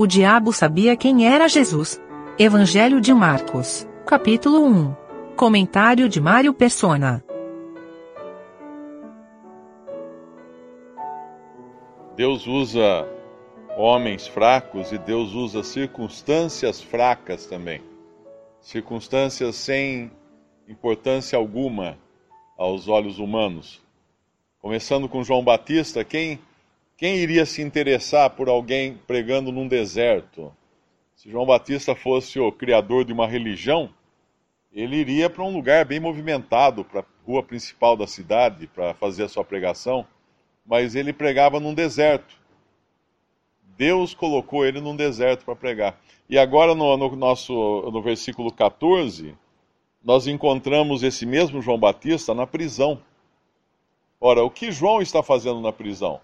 O diabo sabia quem era Jesus. Evangelho de Marcos, capítulo 1. Comentário de Mário Persona. Deus usa homens fracos e Deus usa circunstâncias fracas também. Circunstâncias sem importância alguma aos olhos humanos. Começando com João Batista, quem, quem iria se interessar por alguém pregando num deserto? Se João Batista fosse o criador de uma religião, ele iria para um lugar bem movimentado, para a rua principal da cidade, para fazer a sua pregação, mas ele pregava num deserto. Deus colocou ele num deserto para pregar. E agora no, no, nosso no versículo 14, nós encontramos esse mesmo João Batista na prisão. Ora, o que João está fazendo na prisão?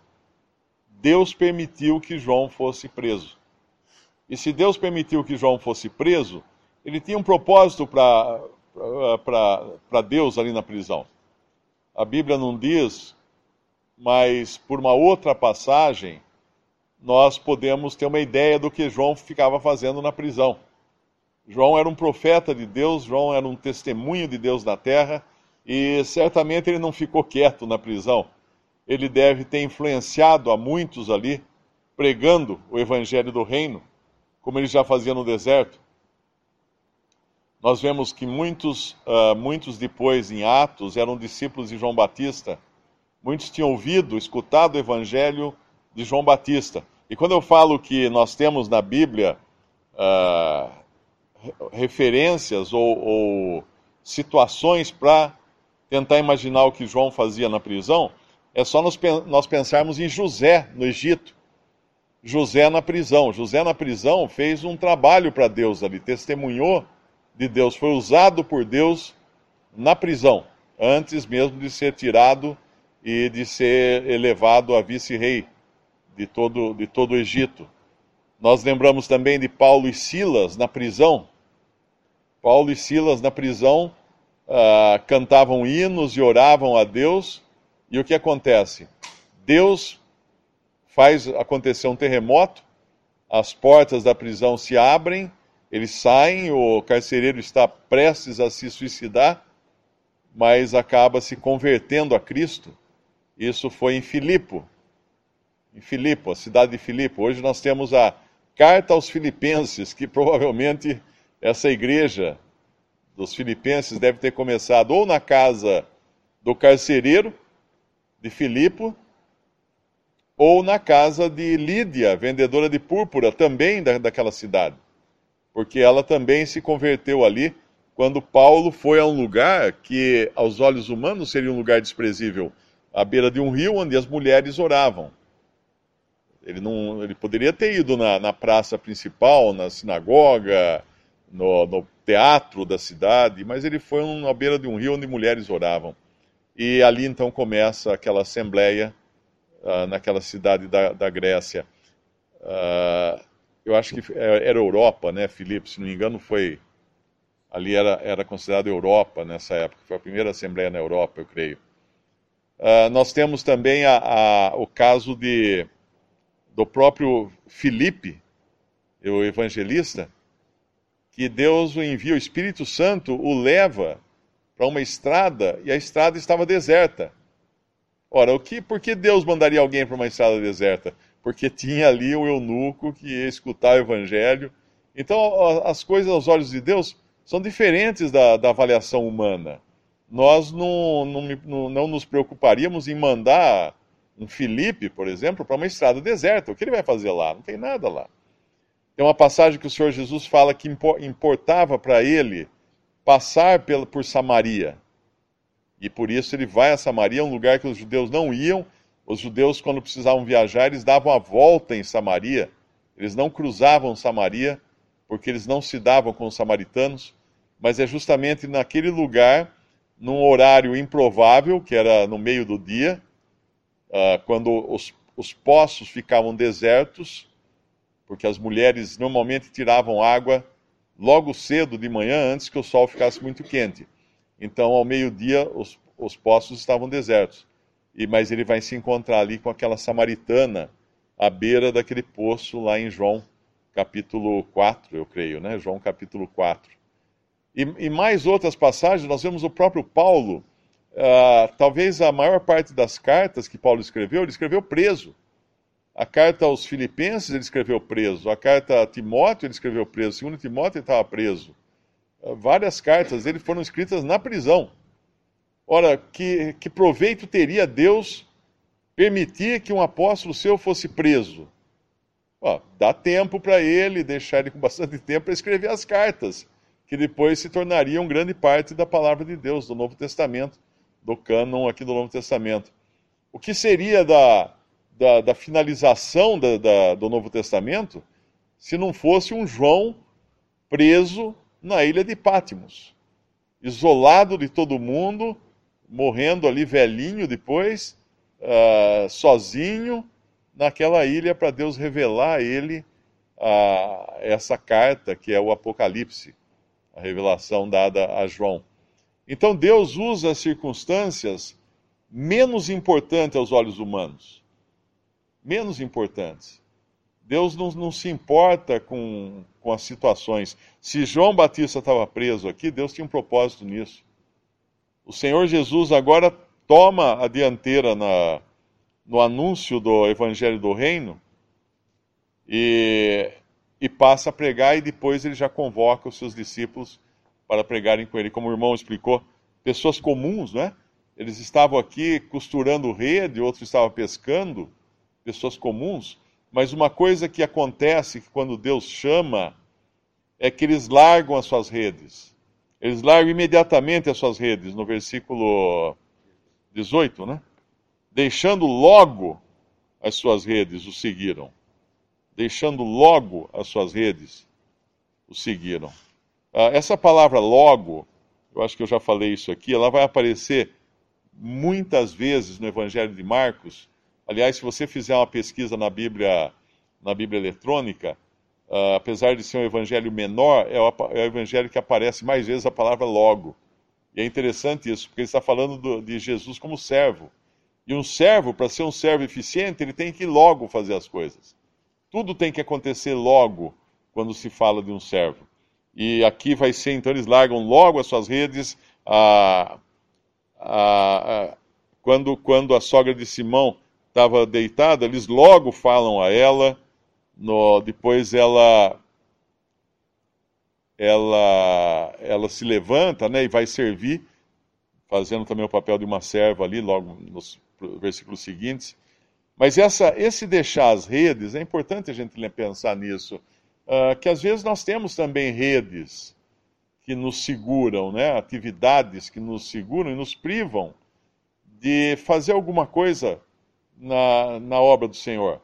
Deus permitiu que João fosse preso. E se Deus permitiu que João fosse preso, ele tinha um propósito para Deus ali na prisão. A Bíblia não diz, mas por uma outra passagem, nós podemos ter uma ideia do que João ficava fazendo na prisão. João era um profeta de Deus, João era um testemunho de Deus na terra e certamente ele não ficou quieto na prisão. Ele deve ter influenciado a muitos ali, pregando o evangelho do reino, como ele já fazia no deserto. Nós vemos que muitos, uh, muitos depois em Atos eram discípulos de João Batista. Muitos tinham ouvido, escutado o evangelho de João Batista. E quando eu falo que nós temos na Bíblia uh, referências ou, ou situações para tentar imaginar o que João fazia na prisão, é só nós, nós pensarmos em José no Egito. José na prisão. José na prisão fez um trabalho para Deus ali, testemunhou de Deus, foi usado por Deus na prisão, antes mesmo de ser tirado e de ser elevado a vice-rei de todo, de todo o Egito. Nós lembramos também de Paulo e Silas na prisão. Paulo e Silas na prisão uh, cantavam hinos e oravam a Deus, e o que acontece? Deus faz acontecer um terremoto, as portas da prisão se abrem, eles saem, o carcereiro está prestes a se suicidar, mas acaba se convertendo a Cristo. Isso foi em Filipo, em Filipo, a cidade de Filipo. Hoje nós temos a Carta aos Filipenses, que provavelmente essa igreja dos filipenses deve ter começado ou na casa do carcereiro de Filipo, ou na casa de Lídia, vendedora de púrpura, também da, daquela cidade. Porque ela também se converteu ali quando Paulo foi a um lugar que, aos olhos humanos, seria um lugar desprezível à beira de um rio onde as mulheres oravam. Ele, não, ele poderia ter ido na, na praça principal, na sinagoga, no, no teatro da cidade, mas ele foi à beira de um rio onde mulheres oravam. E ali então começa aquela assembleia uh, naquela cidade da, da Grécia. Uh, eu acho que era Europa, né, Filipe? Se não me engano, foi. Ali era, era considerado Europa nessa época. Foi a primeira assembleia na Europa, eu creio. Uh, nós temos também a, a, o caso de, do próprio Filipe, o evangelista, que Deus o envia, o Espírito Santo o leva para uma estrada e a estrada estava deserta. Ora, o que, por que Deus mandaria alguém para uma estrada deserta? Porque tinha ali o eunuco que ia escutar o evangelho. Então, as coisas aos olhos de Deus são diferentes da, da avaliação humana. Nós não, não, não nos preocuparíamos em mandar um Felipe, por exemplo, para uma estrada deserta. O que ele vai fazer lá? Não tem nada lá. Tem uma passagem que o Senhor Jesus fala que importava para ele passar por Samaria. E por isso ele vai a Samaria, um lugar que os judeus não iam. Os judeus, quando precisavam viajar, eles davam a volta em Samaria. Eles não cruzavam Samaria, porque eles não se davam com os samaritanos. Mas é justamente naquele lugar, num horário improvável, que era no meio do dia, uh, quando os, os poços ficavam desertos, porque as mulheres normalmente tiravam água logo cedo de manhã, antes que o sol ficasse muito quente. Então, ao meio-dia, os, os poços estavam desertos. E, mas ele vai se encontrar ali com aquela samaritana à beira daquele poço lá em João capítulo 4, eu creio, né? João capítulo 4. E, e mais outras passagens, nós vemos o próprio Paulo, uh, talvez a maior parte das cartas que Paulo escreveu, ele escreveu preso. A carta aos Filipenses ele escreveu preso, a carta a Timóteo ele escreveu preso, segundo Timóteo ele estava preso. Uh, várias cartas dele foram escritas na prisão. Ora, que, que proveito teria Deus permitir que um apóstolo seu fosse preso? Ó, dá tempo para ele, deixar ele com bastante tempo para escrever as cartas, que depois se tornariam grande parte da palavra de Deus, do Novo Testamento, do cânon aqui do Novo Testamento. O que seria da, da, da finalização da, da, do Novo Testamento se não fosse um João preso na ilha de Pátimos, isolado de todo mundo, morrendo ali velhinho depois, uh, sozinho naquela ilha para Deus revelar a ele uh, essa carta que é o Apocalipse, a revelação dada a João. Então Deus usa as circunstâncias menos importantes aos olhos humanos menos importantes. Deus não, não se importa com, com as situações. Se João Batista estava preso aqui, Deus tinha um propósito nisso. O Senhor Jesus agora toma a dianteira na, no anúncio do Evangelho do Reino e, e passa a pregar, e depois ele já convoca os seus discípulos para pregarem com ele. Como o irmão explicou, pessoas comuns, não é? Eles estavam aqui costurando rede, outros estavam pescando pessoas comuns, mas uma coisa que acontece quando Deus chama é que eles largam as suas redes. Eles largam imediatamente as suas redes, no versículo 18, né? Deixando logo as suas redes, o seguiram. Deixando logo as suas redes, o seguiram. Ah, essa palavra logo, eu acho que eu já falei isso aqui, ela vai aparecer muitas vezes no Evangelho de Marcos Aliás, se você fizer uma pesquisa na Bíblia, na Bíblia eletrônica, uh, apesar de ser um evangelho menor, é o, é o, evangelho que aparece mais vezes a palavra logo. E é interessante isso, porque ele está falando do, de Jesus como servo. E um servo, para ser um servo eficiente, ele tem que logo fazer as coisas. Tudo tem que acontecer logo quando se fala de um servo. E aqui vai ser, então, eles largam logo as suas redes. A, a, a, quando, quando a sogra de Simão estava deitada, eles logo falam a ela, no, depois ela ela ela se levanta né, e vai servir, fazendo também o papel de uma serva ali, logo nos versículos seguintes. Mas essa, esse deixar as redes, é importante a gente pensar nisso, uh, que às vezes nós temos também redes que nos seguram, né, atividades que nos seguram e nos privam de fazer alguma coisa na, na obra do Senhor.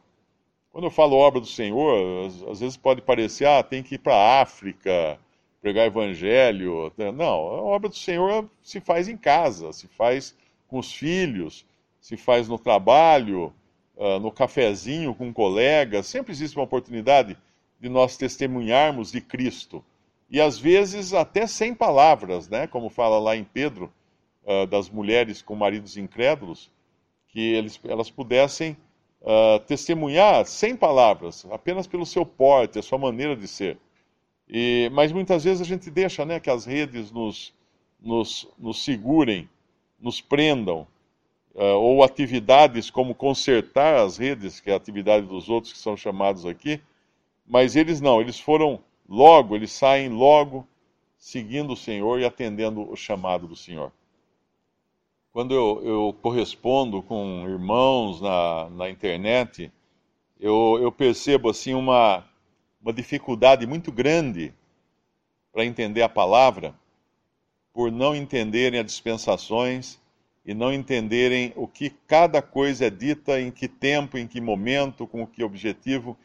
Quando eu falo obra do Senhor, às, às vezes pode parecer, ah, tem que ir para a África, pregar evangelho. Não, a obra do Senhor se faz em casa, se faz com os filhos, se faz no trabalho, uh, no cafezinho com colegas. Sempre existe uma oportunidade de nós testemunharmos de Cristo. E às vezes até sem palavras, né? como fala lá em Pedro, uh, das mulheres com maridos incrédulos que eles, elas pudessem uh, testemunhar sem palavras, apenas pelo seu porte, a sua maneira de ser. E, mas muitas vezes a gente deixa né, que as redes nos, nos, nos segurem, nos prendam, uh, ou atividades como consertar as redes, que é a atividade dos outros que são chamados aqui, mas eles não, eles foram logo, eles saem logo seguindo o Senhor e atendendo o chamado do Senhor quando eu, eu correspondo com irmãos na, na internet, eu, eu percebo assim uma, uma dificuldade muito grande para entender a palavra, por não entenderem as dispensações e não entenderem o que cada coisa é dita, em que tempo, em que momento, com que objetivo.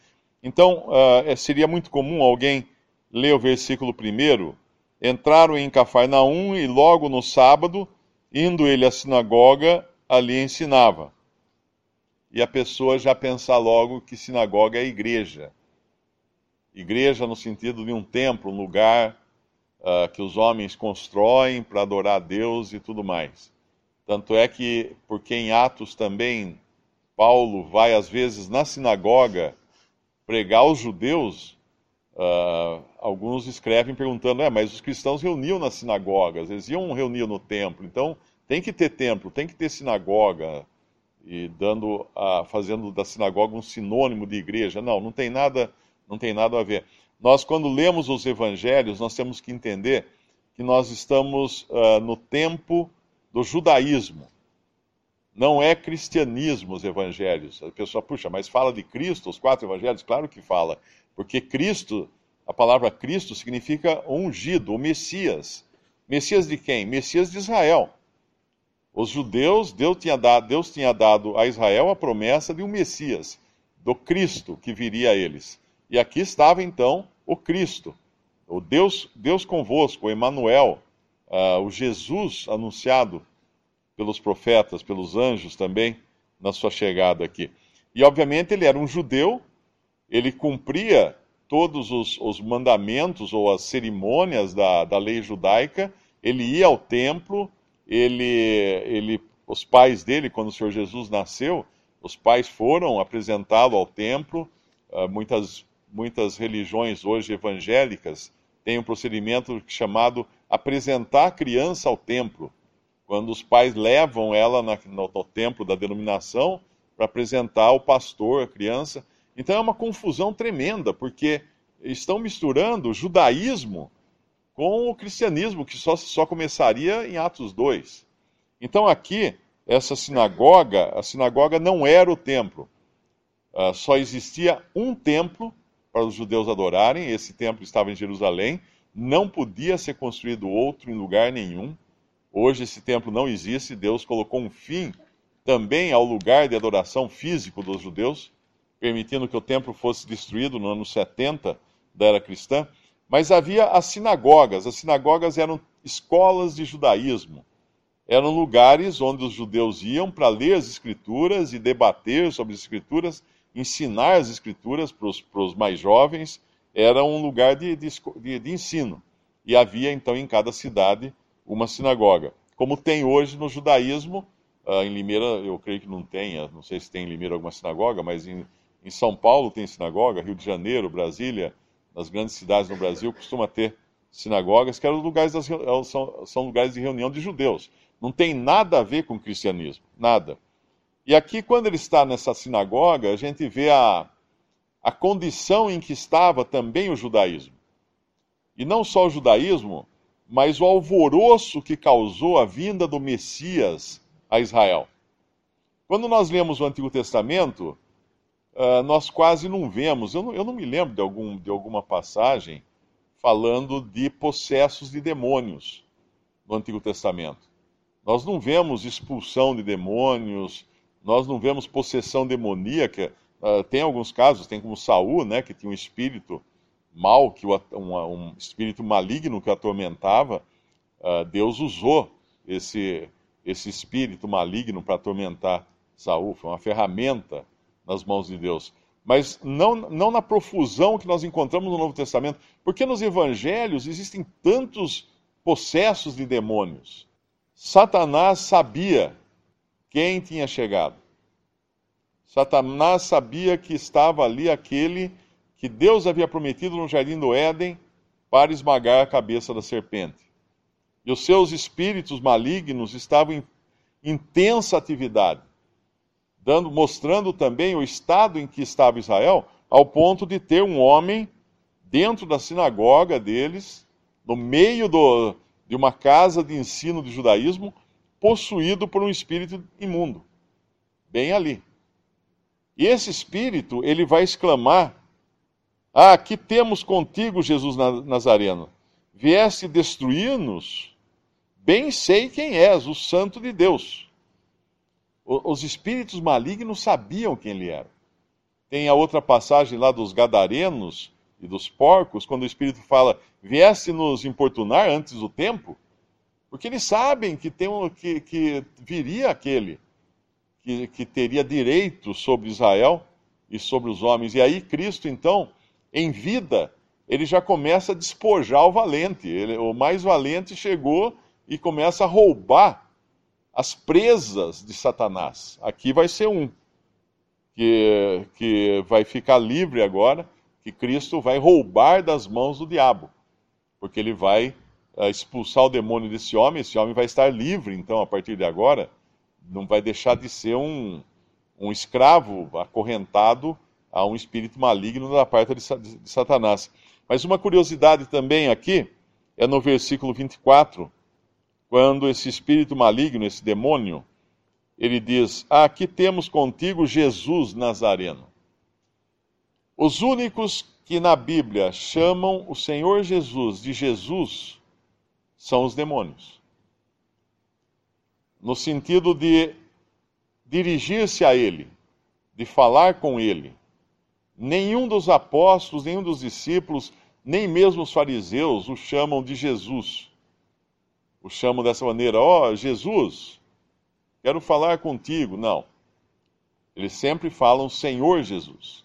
Então, uh, seria muito comum alguém ler o versículo primeiro, entraram em Cafarnaum e logo no sábado Indo ele à sinagoga, ali ensinava. E a pessoa já pensa logo que sinagoga é igreja. Igreja no sentido de um templo, um lugar uh, que os homens constroem para adorar a Deus e tudo mais. Tanto é que, porque em Atos também, Paulo vai às vezes na sinagoga pregar aos judeus, Uh, alguns escrevem perguntando, é, mas os cristãos reuniam nas sinagogas, eles iam reunir no templo, então tem que ter templo, tem que ter sinagoga, e dando, uh, fazendo da sinagoga um sinônimo de igreja. Não, não tem nada, não tem nada a ver. Nós, quando lemos os evangelhos, nós temos que entender que nós estamos uh, no tempo do judaísmo. Não é cristianismo os evangelhos. A pessoa, puxa, mas fala de Cristo, os quatro evangelhos? Claro que fala. Porque Cristo, a palavra Cristo significa ungido, o Messias. Messias de quem? Messias de Israel. Os judeus, Deus tinha, dado, Deus tinha dado a Israel a promessa de um Messias, do Cristo que viria a eles. E aqui estava então o Cristo, o Deus, Deus convosco, Emmanuel, uh, o Jesus anunciado pelos profetas, pelos anjos também, na sua chegada aqui. E, obviamente, ele era um judeu, ele cumpria todos os, os mandamentos ou as cerimônias da, da lei judaica, ele ia ao templo, ele, ele, os pais dele, quando o Senhor Jesus nasceu, os pais foram apresentá-lo ao templo. Uh, muitas, muitas religiões hoje evangélicas têm um procedimento chamado apresentar a criança ao templo quando os pais levam ela na, no, no templo da denominação para apresentar ao pastor a criança. Então é uma confusão tremenda, porque estão misturando o judaísmo com o cristianismo, que só, só começaria em Atos 2. Então aqui, essa sinagoga, a sinagoga não era o templo. Uh, só existia um templo para os judeus adorarem, esse templo estava em Jerusalém, não podia ser construído outro em lugar nenhum. Hoje esse templo não existe, Deus colocou um fim também ao lugar de adoração físico dos judeus, permitindo que o templo fosse destruído no ano 70 da era cristã. Mas havia as sinagogas. As sinagogas eram escolas de judaísmo. Eram lugares onde os judeus iam para ler as escrituras e debater sobre as escrituras, ensinar as escrituras para os mais jovens. Era um lugar de, de, de ensino. E havia então em cada cidade uma sinagoga. Como tem hoje no judaísmo, uh, em Limeira, eu creio que não tem, não sei se tem em Limeira alguma sinagoga, mas em, em São Paulo tem sinagoga, Rio de Janeiro, Brasília, nas grandes cidades no Brasil costuma ter sinagogas, que eram lugares das, são, são lugares de reunião de judeus. Não tem nada a ver com o cristianismo, nada. E aqui, quando ele está nessa sinagoga, a gente vê a, a condição em que estava também o judaísmo. E não só o judaísmo, mas o alvoroço que causou a vinda do Messias a Israel. Quando nós lemos o Antigo Testamento, uh, nós quase não vemos, eu não, eu não me lembro de, algum, de alguma passagem falando de possessos de demônios no Antigo Testamento. Nós não vemos expulsão de demônios, nós não vemos possessão demoníaca. Uh, tem alguns casos, tem como Saul, né, que tinha um espírito mal, que o, um, um, espírito maligno que o atormentava, uh, Deus usou esse, esse espírito maligno para atormentar Saul. Foi uma ferramenta nas mãos de Deus. Mas não, não na profusão que nós encontramos no Novo Testamento, porque nos evangelhos existem tantos possessos de demônios. Satanás sabia quem tinha chegado. Satanás sabia que estava ali aquele que Deus havia prometido no jardim do Éden para esmagar a cabeça da serpente. E os seus espíritos malignos estavam em intensa atividade, dando, mostrando também o estado em que estava Israel, ao ponto de ter um homem dentro da sinagoga deles, no meio do, de uma casa de ensino de judaísmo, possuído por um espírito imundo, bem ali. E esse espírito, ele vai exclamar ah, que temos contigo, Jesus Nazareno? Vieste destruir-nos? Bem sei quem és, o Santo de Deus. Os espíritos malignos sabiam quem ele era. Tem a outra passagem lá dos Gadarenos e dos porcos, quando o Espírito fala: Vieste nos importunar antes do tempo? Porque eles sabem que, tem um, que, que viria aquele que, que teria direito sobre Israel e sobre os homens. E aí Cristo, então, em vida, ele já começa a despojar o valente. Ele, o mais valente chegou e começa a roubar as presas de Satanás. Aqui vai ser um que, que vai ficar livre agora, que Cristo vai roubar das mãos do diabo, porque ele vai uh, expulsar o demônio desse homem, esse homem vai estar livre, então, a partir de agora, não vai deixar de ser um, um escravo acorrentado a um espírito maligno da parte de, de Satanás. Mas uma curiosidade também aqui é no versículo 24, quando esse espírito maligno, esse demônio, ele diz: ah, Aqui temos contigo Jesus Nazareno. Os únicos que na Bíblia chamam o Senhor Jesus de Jesus são os demônios. No sentido de dirigir-se a Ele, de falar com Ele. Nenhum dos apóstolos, nenhum dos discípulos, nem mesmo os fariseus o chamam de Jesus. O chamam dessa maneira: Ó oh, Jesus, quero falar contigo. Não. Eles sempre falam Senhor Jesus.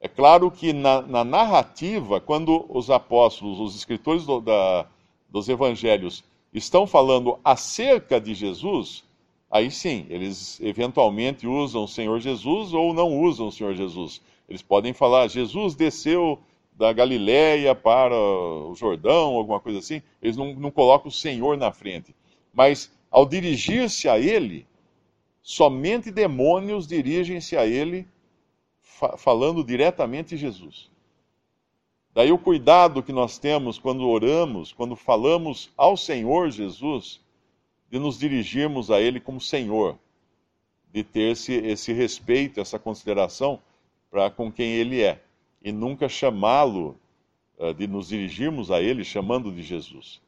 É claro que na, na narrativa, quando os apóstolos, os escritores do, da, dos evangelhos, estão falando acerca de Jesus, aí sim, eles eventualmente usam o Senhor Jesus ou não usam o Senhor Jesus. Eles podem falar, Jesus desceu da Galiléia para o Jordão, alguma coisa assim. Eles não, não colocam o Senhor na frente. Mas ao dirigir-se a ele, somente demônios dirigem-se a ele fa falando diretamente Jesus. Daí o cuidado que nós temos quando oramos, quando falamos ao Senhor Jesus, de nos dirigirmos a Ele como Senhor, de ter esse, esse respeito, essa consideração para com quem Ele é, e nunca chamá-lo, uh, de nos dirigirmos a Ele chamando de Jesus,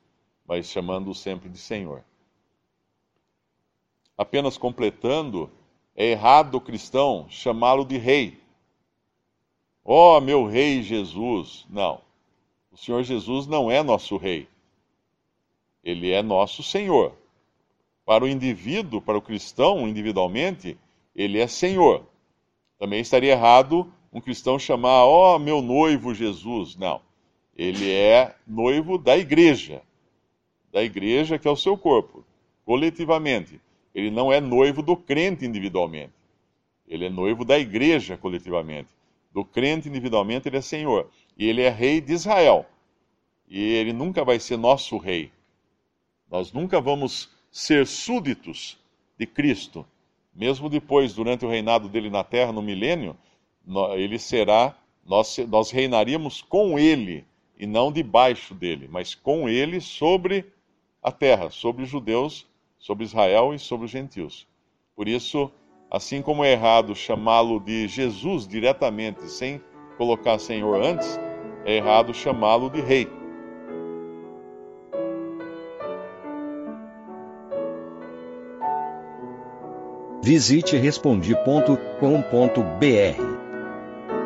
mas chamando-o sempre de Senhor. Apenas completando, é errado o cristão chamá-lo de Rei Ó oh, meu rei Jesus. Não. O Senhor Jesus não é nosso rei. Ele é nosso Senhor. Para o indivíduo, para o cristão individualmente, ele é Senhor. Também estaria errado um cristão chamar, ó oh, meu noivo Jesus. Não. Ele é noivo da igreja. Da igreja que é o seu corpo, coletivamente. Ele não é noivo do crente individualmente. Ele é noivo da igreja coletivamente do crente individualmente, ele é Senhor. E ele é rei de Israel. E ele nunca vai ser nosso rei. Nós nunca vamos ser súditos de Cristo. Mesmo depois, durante o reinado dele na terra, no milênio, ele será, nós, nós reinaríamos com ele, e não debaixo dele, mas com ele sobre a terra, sobre os judeus, sobre Israel e sobre os gentios. Por isso, Assim como é errado chamá-lo de Jesus diretamente, sem colocar Senhor antes, é errado chamá-lo de Rei. Visite respondi.com.br.